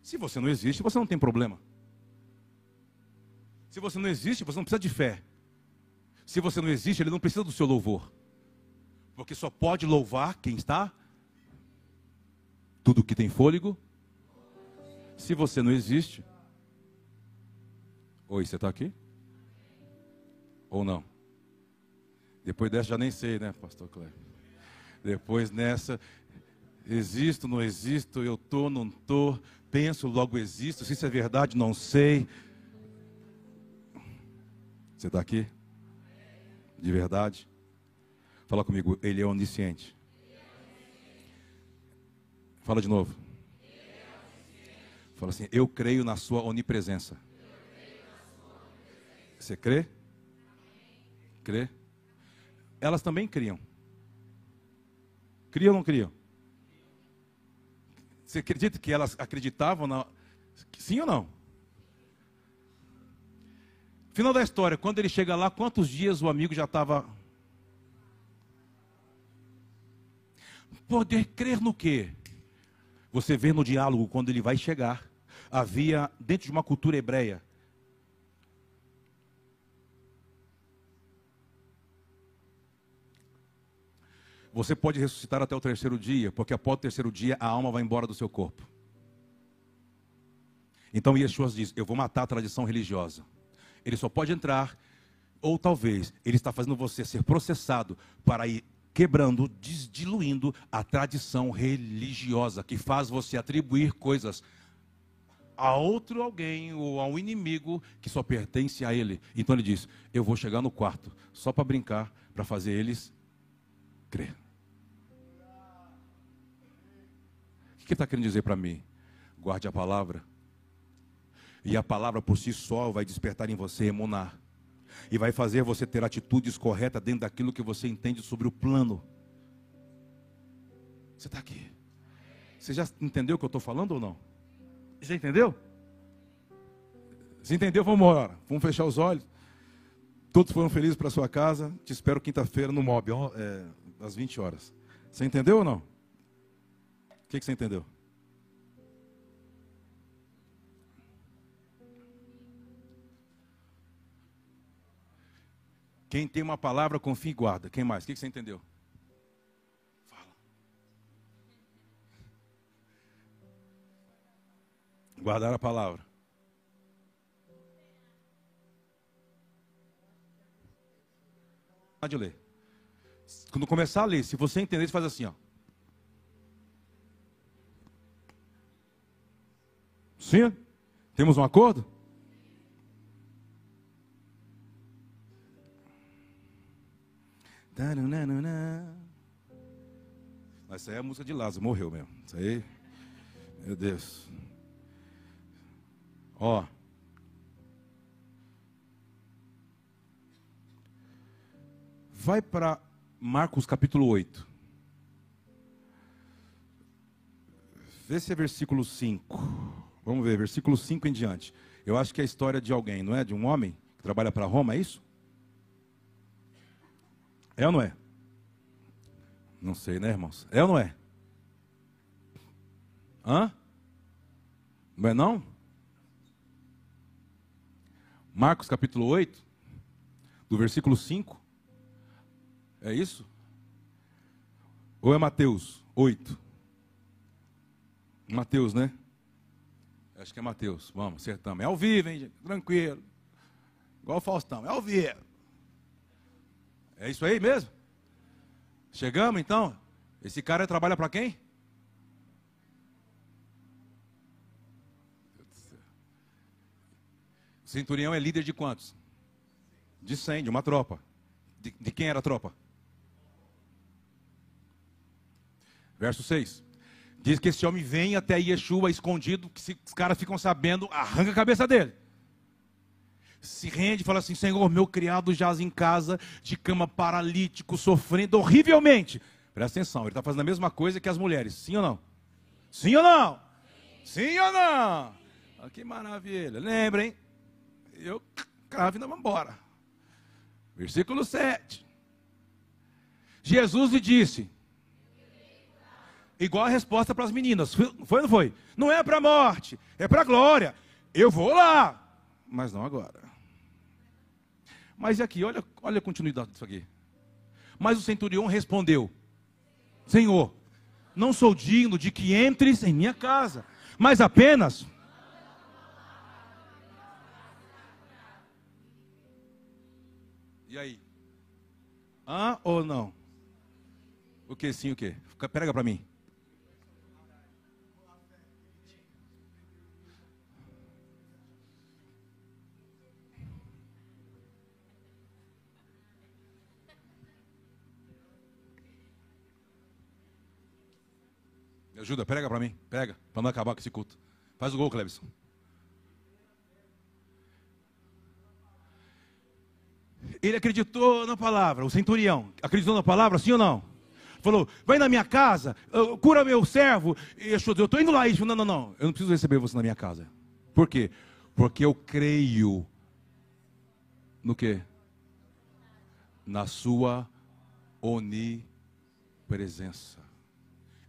Se você não existe, você não tem problema. Se você não existe, você não precisa de fé. Se você não existe, ele não precisa do seu louvor. Porque só pode louvar quem está. Tudo que tem fôlego. Se você não existe. Oi, você está aqui? Ou não? Depois dessa já nem sei, né, pastor Cleber? Depois nessa, existo, não existo, eu tô, não tô, penso, logo existo. Se isso é verdade, não sei. Você está aqui? De verdade? Fala comigo, ele é onisciente. Fala de novo. Fala assim, eu creio na sua onipresença. Você crê? Crê? Elas também criam. Criam ou não criam? Você acredita que elas acreditavam na. Sim ou não? Final da história, quando ele chega lá, quantos dias o amigo já estava. Poder crer no quê? Você vê no diálogo, quando ele vai chegar, havia, dentro de uma cultura hebreia, Você pode ressuscitar até o terceiro dia, porque após o terceiro dia a alma vai embora do seu corpo. Então Yeshua diz: Eu vou matar a tradição religiosa. Ele só pode entrar, ou talvez ele está fazendo você ser processado para ir quebrando, diluindo a tradição religiosa que faz você atribuir coisas a outro alguém ou a um inimigo que só pertence a ele. Então ele diz: Eu vou chegar no quarto só para brincar, para fazer eles crer. Que ele está querendo dizer para mim? Guarde a palavra. E a palavra por si só vai despertar em você emunar. E vai fazer você ter atitudes corretas dentro daquilo que você entende sobre o plano. Você está aqui. Você já entendeu o que eu estou falando ou não? Já entendeu? Se entendeu, vamos embora. Vamos fechar os olhos. Todos foram felizes para sua casa. Te espero quinta-feira no MOB, é, às 20 horas. Você entendeu ou não? Que, que você entendeu? Quem tem uma palavra, confia e guarda. Quem mais? O que, que você entendeu? Fala. Guardar a palavra. Pode ler. Quando começar a ler, se você entender, você faz assim, ó. Sim? Temos um acordo? Essa aí é a música de Lázaro, morreu mesmo. Isso aí, meu Deus. Ó. Vai para Marcos capítulo 8. Vê se é versículo 5. Vamos ver, versículo 5 em diante. Eu acho que é a história de alguém, não é? De um homem que trabalha para Roma, é isso? É ou não é? Não sei, né, irmãos? É ou não é? Hã? Não é não? Marcos capítulo 8, do versículo 5. É isso? Ou é Mateus 8? Mateus, né? Acho que é Mateus. Vamos, acertamos. É ao vivo, hein? Tranquilo. Igual o Faustão. É ao vivo. É isso aí mesmo? Chegamos então? Esse cara trabalha para quem? O centurião é líder de quantos? De 100, de uma tropa. De, de quem era a tropa? Verso 6. Diz que esse homem vem até Yeshua escondido, que se os caras ficam sabendo, arranca a cabeça dele. se rende e fala assim: Senhor, meu criado jaz em casa, de cama paralítico, sofrendo horrivelmente. Presta atenção, ele está fazendo a mesma coisa que as mulheres, sim ou não? Sim ou não? Sim ou não? Ah, que maravilha. Lembrem, eu cravo e vamos embora. Versículo 7. Jesus lhe disse, igual a resposta para as meninas, foi ou não foi? Não é para a morte, é para a glória. Eu vou lá, mas não agora. Mas aqui, olha, olha a continuidade disso aqui. Mas o centurião respondeu: Senhor, não sou digno de que entres em minha casa, mas apenas. E aí? Hã ou não? O que sim, o que? Pega para mim. Ajuda, prega para mim, prega, para não acabar com esse culto. Faz o gol, Clebson. Ele acreditou na palavra, o centurião. Acreditou na palavra, sim ou não? Falou, vai na minha casa, cura meu servo. E eu estou indo lá. E não, não, não, eu não preciso receber você na minha casa. Por quê? Porque eu creio no quê? Na sua onipresença.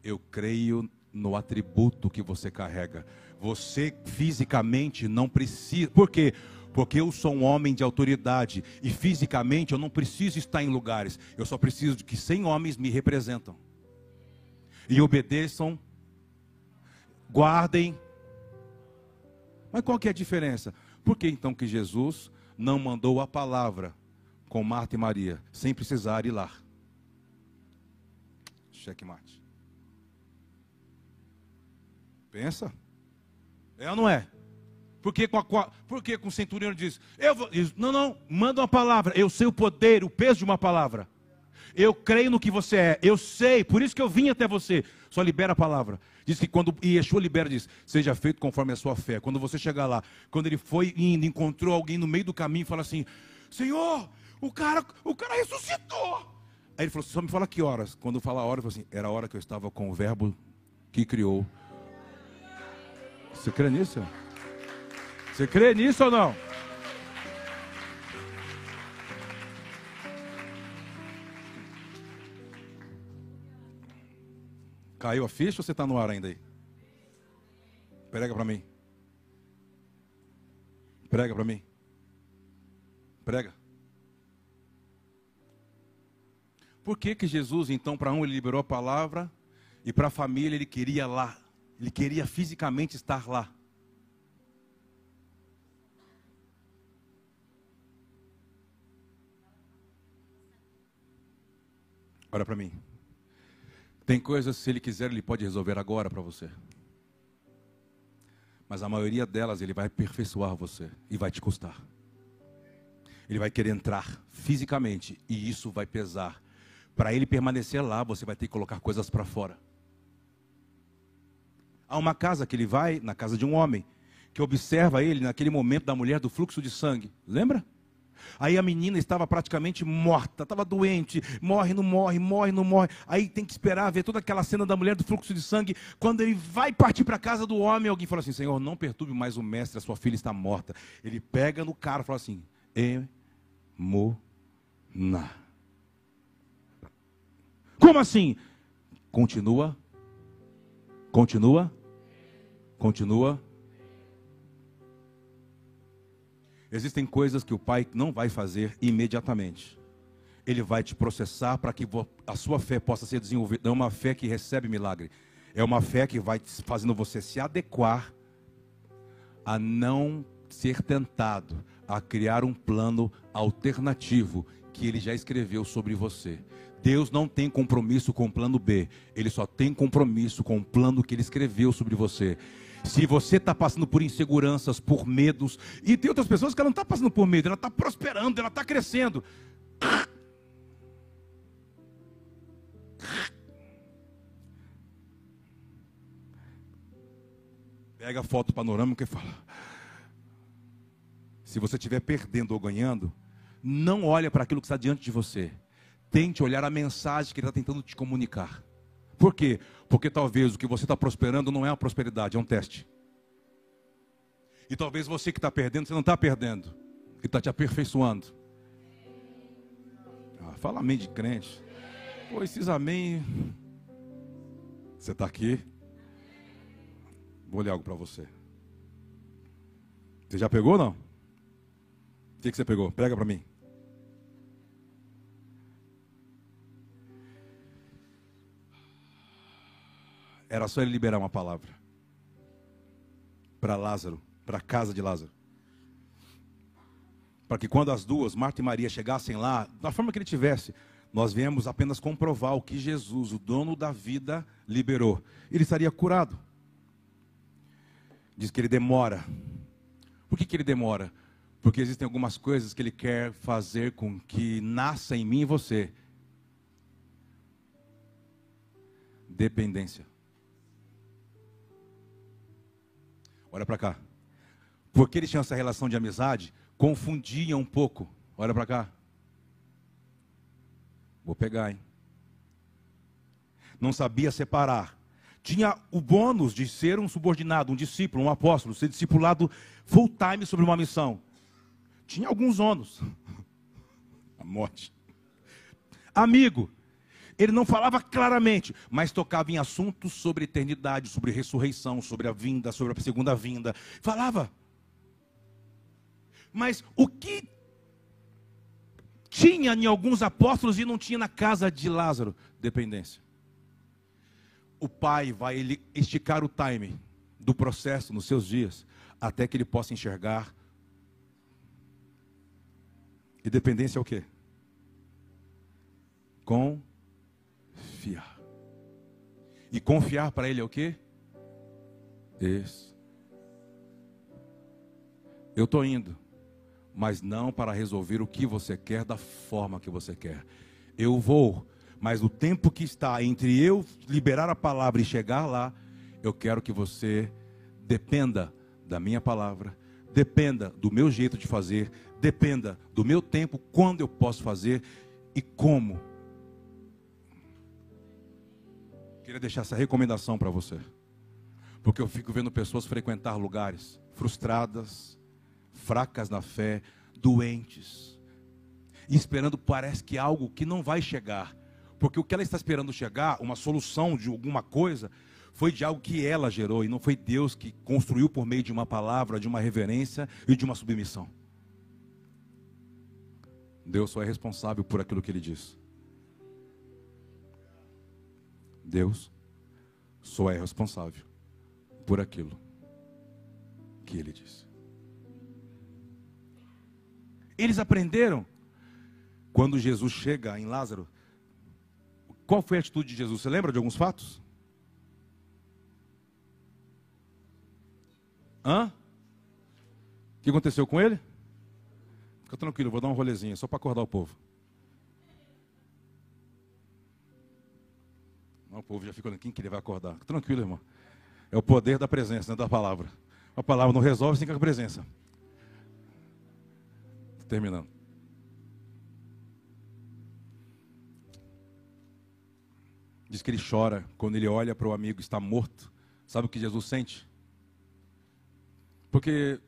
Eu creio no atributo que você carrega. Você fisicamente não precisa. Por quê? Porque eu sou um homem de autoridade e fisicamente eu não preciso estar em lugares. Eu só preciso de que 100 homens me representam. E obedeçam, guardem. Mas qual que é a diferença? Por que então que Jesus não mandou a palavra com Marta e Maria, sem precisar ir lá? Cheque mate. Pensa. É ou não é? Porque com, a, porque com o centurião diz, eu vou, diz, não, não, manda uma palavra. Eu sei o poder, o peso de uma palavra. Eu creio no que você é. Eu sei, por isso que eu vim até você. Só libera a palavra. Diz que quando e Yeshua libera, diz: Seja feito conforme a sua fé. Quando você chegar lá, quando ele foi indo, encontrou alguém no meio do caminho fala assim: Senhor, o cara, o cara ressuscitou. Aí ele falou: Só me fala que horas. Quando fala a hora, ele falou assim: Era a hora que eu estava com o verbo que criou você crê nisso? Você crê nisso ou não? Caiu a ficha ou você está no ar ainda aí? Prega para mim. Prega para mim. Prega. Por que que Jesus, então, para um ele liberou a palavra e para a família ele queria lá ele queria fisicamente estar lá. Olha para mim. Tem coisas, se ele quiser, ele pode resolver agora para você. Mas a maioria delas ele vai aperfeiçoar você e vai te custar. Ele vai querer entrar fisicamente e isso vai pesar. Para ele permanecer lá, você vai ter que colocar coisas para fora. Há uma casa que ele vai, na casa de um homem, que observa ele naquele momento da mulher do fluxo de sangue. Lembra? Aí a menina estava praticamente morta, estava doente, morre, não morre, morre, não morre. Aí tem que esperar ver toda aquela cena da mulher do fluxo de sangue. Quando ele vai partir para a casa do homem, alguém fala assim: Senhor, não perturbe mais o mestre, a sua filha está morta. Ele pega no cara e fala assim: Emona. Como assim? Continua Continua? Continua? Existem coisas que o pai não vai fazer imediatamente. Ele vai te processar para que a sua fé possa ser desenvolvida. É uma fé que recebe milagre. É uma fé que vai fazendo você se adequar a não ser tentado a criar um plano alternativo que ele já escreveu sobre você. Deus não tem compromisso com o plano B, ele só tem compromisso com o plano que ele escreveu sobre você. Se você está passando por inseguranças, por medos, e tem outras pessoas que ela não está passando por medo, ela está prosperando, ela está crescendo. Pega a foto panorâmica e fala: Se você estiver perdendo ou ganhando, não olhe para aquilo que está diante de você. Tente olhar a mensagem que ele está tentando te comunicar. Por quê? Porque talvez o que você está prosperando não é uma prosperidade, é um teste. E talvez você que está perdendo, você não está perdendo. Ele está te aperfeiçoando. Ah, fala amém de crente. Pô, esses amém. Você está aqui? Vou ler algo para você. Você já pegou ou não? O que, que você pegou? Pega para mim. Era só ele liberar uma palavra para Lázaro, para a casa de Lázaro. Para que quando as duas, Marta e Maria, chegassem lá, da forma que ele tivesse, nós viemos apenas comprovar o que Jesus, o dono da vida, liberou. Ele estaria curado. Diz que ele demora. Por que, que ele demora? Porque existem algumas coisas que ele quer fazer com que nasça em mim e você. Dependência. Olha para cá. Porque eles tinham essa relação de amizade, confundia um pouco. Olha para cá. Vou pegar, hein? Não sabia separar. Tinha o bônus de ser um subordinado, um discípulo, um apóstolo, ser discipulado full time sobre uma missão. Tinha alguns ônus. A morte. Amigo, ele não falava claramente, mas tocava em assuntos sobre eternidade, sobre ressurreição, sobre a vinda, sobre a segunda vinda. Falava. Mas o que tinha em alguns apóstolos e não tinha na casa de Lázaro? Dependência. O pai vai esticar o time do processo nos seus dias, até que ele possa enxergar. E dependência é o quê? Com. E confiar para Ele é o quê? Isso. Eu estou indo, mas não para resolver o que você quer da forma que você quer. Eu vou, mas o tempo que está entre eu liberar a palavra e chegar lá, eu quero que você dependa da minha palavra, dependa do meu jeito de fazer, dependa do meu tempo, quando eu posso fazer e como Queria deixar essa recomendação para você. Porque eu fico vendo pessoas frequentar lugares frustradas, fracas na fé, doentes, esperando parece que algo que não vai chegar. Porque o que ela está esperando chegar, uma solução de alguma coisa, foi de algo que ela gerou e não foi Deus que construiu por meio de uma palavra, de uma reverência e de uma submissão. Deus só é responsável por aquilo que ele diz. Deus só é responsável por aquilo que ele disse. Eles aprenderam quando Jesus chega em Lázaro. Qual foi a atitude de Jesus? Você lembra de alguns fatos? Hã? O que aconteceu com ele? Fica tranquilo, vou dar um rolezinho, só para acordar o povo. O povo já olhando, quem que ele vai acordar? Tranquilo, irmão. É o poder da presença, né, da palavra. A palavra não resolve sem a presença. Terminando. Diz que ele chora quando ele olha para o amigo está morto. Sabe o que Jesus sente? Porque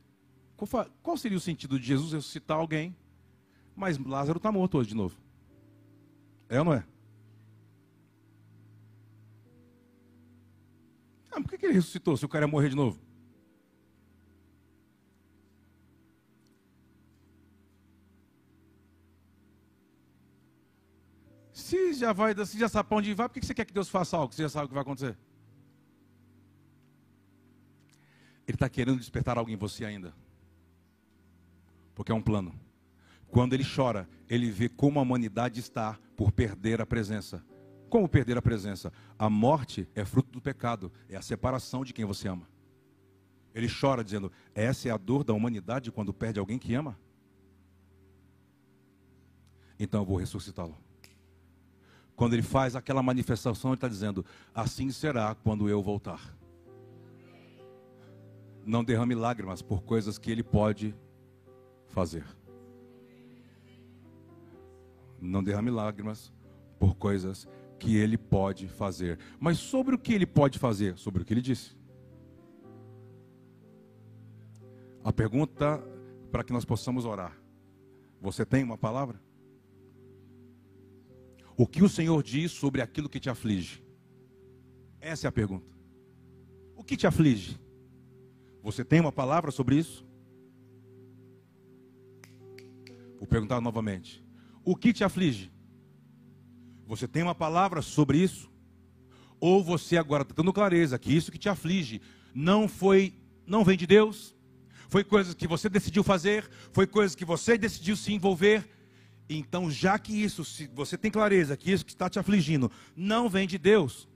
qual seria o sentido de Jesus ressuscitar alguém, mas Lázaro está morto hoje de novo? É ou não é? Ah, por que ele ressuscitou se o cara ia morrer de novo? Se já vai, se já sabe para onde vai, por que você quer que Deus faça algo? Você já sabe o que vai acontecer? Ele está querendo despertar algo em você ainda. Porque é um plano. Quando ele chora, ele vê como a humanidade está por perder a presença. Como perder a presença? A morte é fruto do pecado, é a separação de quem você ama. Ele chora dizendo: essa é a dor da humanidade quando perde alguém que ama. Então eu vou ressuscitá-lo. Quando ele faz aquela manifestação, ele está dizendo: assim será quando eu voltar. Não derrame lágrimas por coisas que ele pode fazer. Não derrame lágrimas por coisas que ele pode fazer. Mas sobre o que ele pode fazer? Sobre o que ele disse. A pergunta para que nós possamos orar: Você tem uma palavra? O que o Senhor diz sobre aquilo que te aflige? Essa é a pergunta. O que te aflige? Você tem uma palavra sobre isso? Vou perguntar novamente. O que te aflige? Você tem uma palavra sobre isso? Ou você agora está dando clareza que isso que te aflige não foi, não vem de Deus? Foi coisas que você decidiu fazer? Foi coisas que você decidiu se envolver? Então, já que isso, se você tem clareza que isso que está te afligindo não vem de Deus,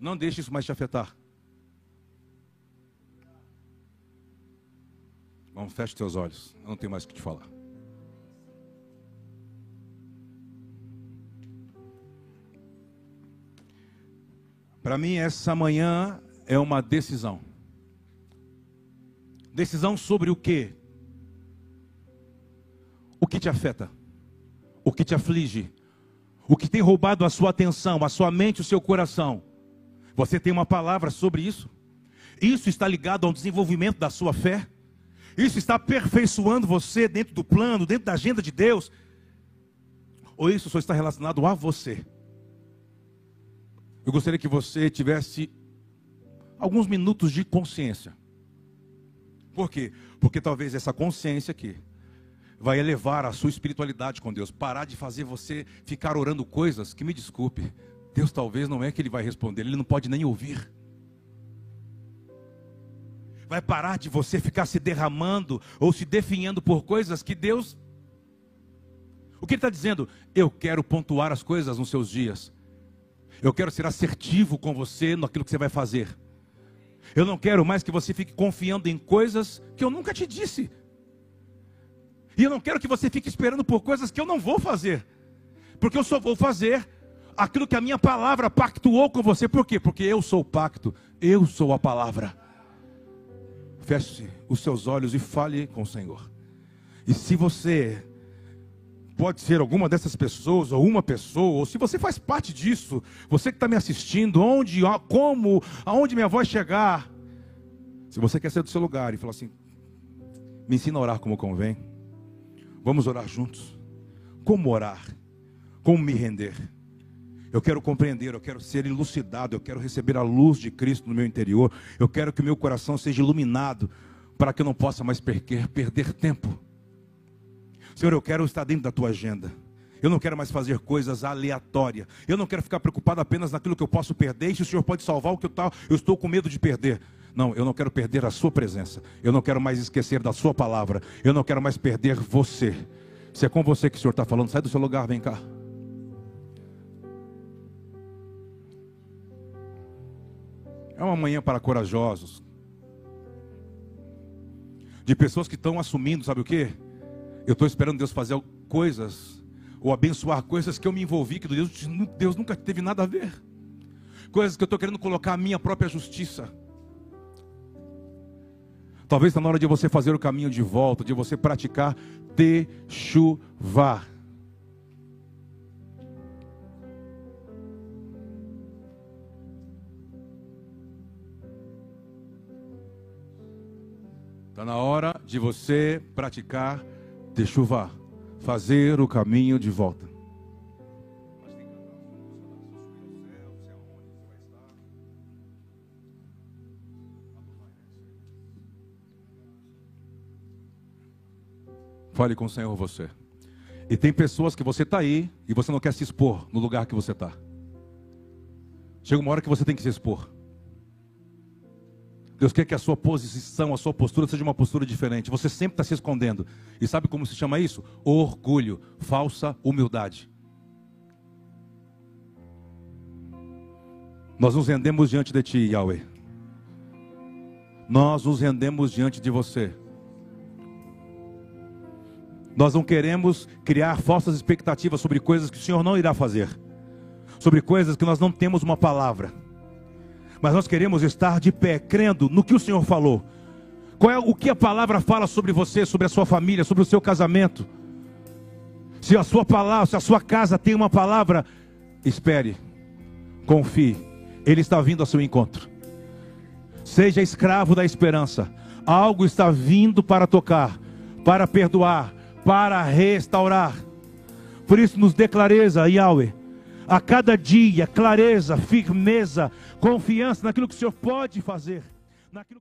não deixe isso mais te afetar. Vamos, feche teus olhos. Eu não tenho mais o que te falar. Para mim, essa manhã é uma decisão. Decisão sobre o que? O que te afeta? O que te aflige? O que tem roubado a sua atenção, a sua mente, o seu coração? Você tem uma palavra sobre isso? Isso está ligado ao desenvolvimento da sua fé? Isso está aperfeiçoando você dentro do plano, dentro da agenda de Deus? Ou isso só está relacionado a você? Eu gostaria que você tivesse alguns minutos de consciência. Por quê? Porque talvez essa consciência aqui vai elevar a sua espiritualidade com Deus, parar de fazer você ficar orando coisas que me desculpe, Deus talvez não é que ele vai responder, ele não pode nem ouvir. Vai parar de você ficar se derramando ou se definhando por coisas que Deus. O que ele está dizendo? Eu quero pontuar as coisas nos seus dias. Eu quero ser assertivo com você naquilo que você vai fazer. Eu não quero mais que você fique confiando em coisas que eu nunca te disse. E eu não quero que você fique esperando por coisas que eu não vou fazer. Porque eu só vou fazer aquilo que a minha palavra pactuou com você. Por quê? Porque eu sou o pacto, eu sou a palavra. Feche os seus olhos e fale com o Senhor. E se você pode ser alguma dessas pessoas, ou uma pessoa, ou se você faz parte disso, você que está me assistindo, onde, como, aonde minha voz chegar. Se você quer sair do seu lugar e falar assim, me ensina a orar como convém. Vamos orar juntos. Como orar? Como me render? Eu quero compreender, eu quero ser elucidado, eu quero receber a luz de Cristo no meu interior. Eu quero que o meu coração seja iluminado para que eu não possa mais perder, perder tempo Senhor, eu quero estar dentro da tua agenda. Eu não quero mais fazer coisas aleatórias. Eu não quero ficar preocupado apenas naquilo que eu posso perder. E se o Senhor pode salvar o que eu, tá, eu estou com medo de perder. Não, eu não quero perder a sua presença. Eu não quero mais esquecer da sua palavra. Eu não quero mais perder você. Se é com você que o Senhor está falando, sai do seu lugar, vem cá. É uma manhã para corajosos. De pessoas que estão assumindo, sabe o que? Eu estou esperando Deus fazer coisas, ou abençoar coisas que eu me envolvi, que Deus, Deus nunca teve nada a ver. Coisas que eu estou querendo colocar a minha própria justiça. Talvez está na hora de você fazer o caminho de volta, de você praticar techuvá. Está na hora de você praticar de chuva, fazer o caminho de volta. Fale com o Senhor você. E tem pessoas que você está aí e você não quer se expor no lugar que você está. Chega uma hora que você tem que se expor. Deus quer que a sua posição, a sua postura seja uma postura diferente. Você sempre está se escondendo. E sabe como se chama isso? Orgulho, falsa humildade. Nós nos rendemos diante de Ti, Yahweh. Nós nos rendemos diante de você. Nós não queremos criar falsas expectativas sobre coisas que o Senhor não irá fazer, sobre coisas que nós não temos uma palavra mas nós queremos estar de pé, crendo no que o Senhor falou. Qual é o que a palavra fala sobre você, sobre a sua família, sobre o seu casamento? Se a sua palavra, se a sua casa tem uma palavra, espere, confie, Ele está vindo ao seu encontro. Seja escravo da esperança. Algo está vindo para tocar, para perdoar, para restaurar. Por isso nos dê clareza, Yahweh. A cada dia, clareza, firmeza, confiança naquilo que o Senhor pode fazer. Naquilo...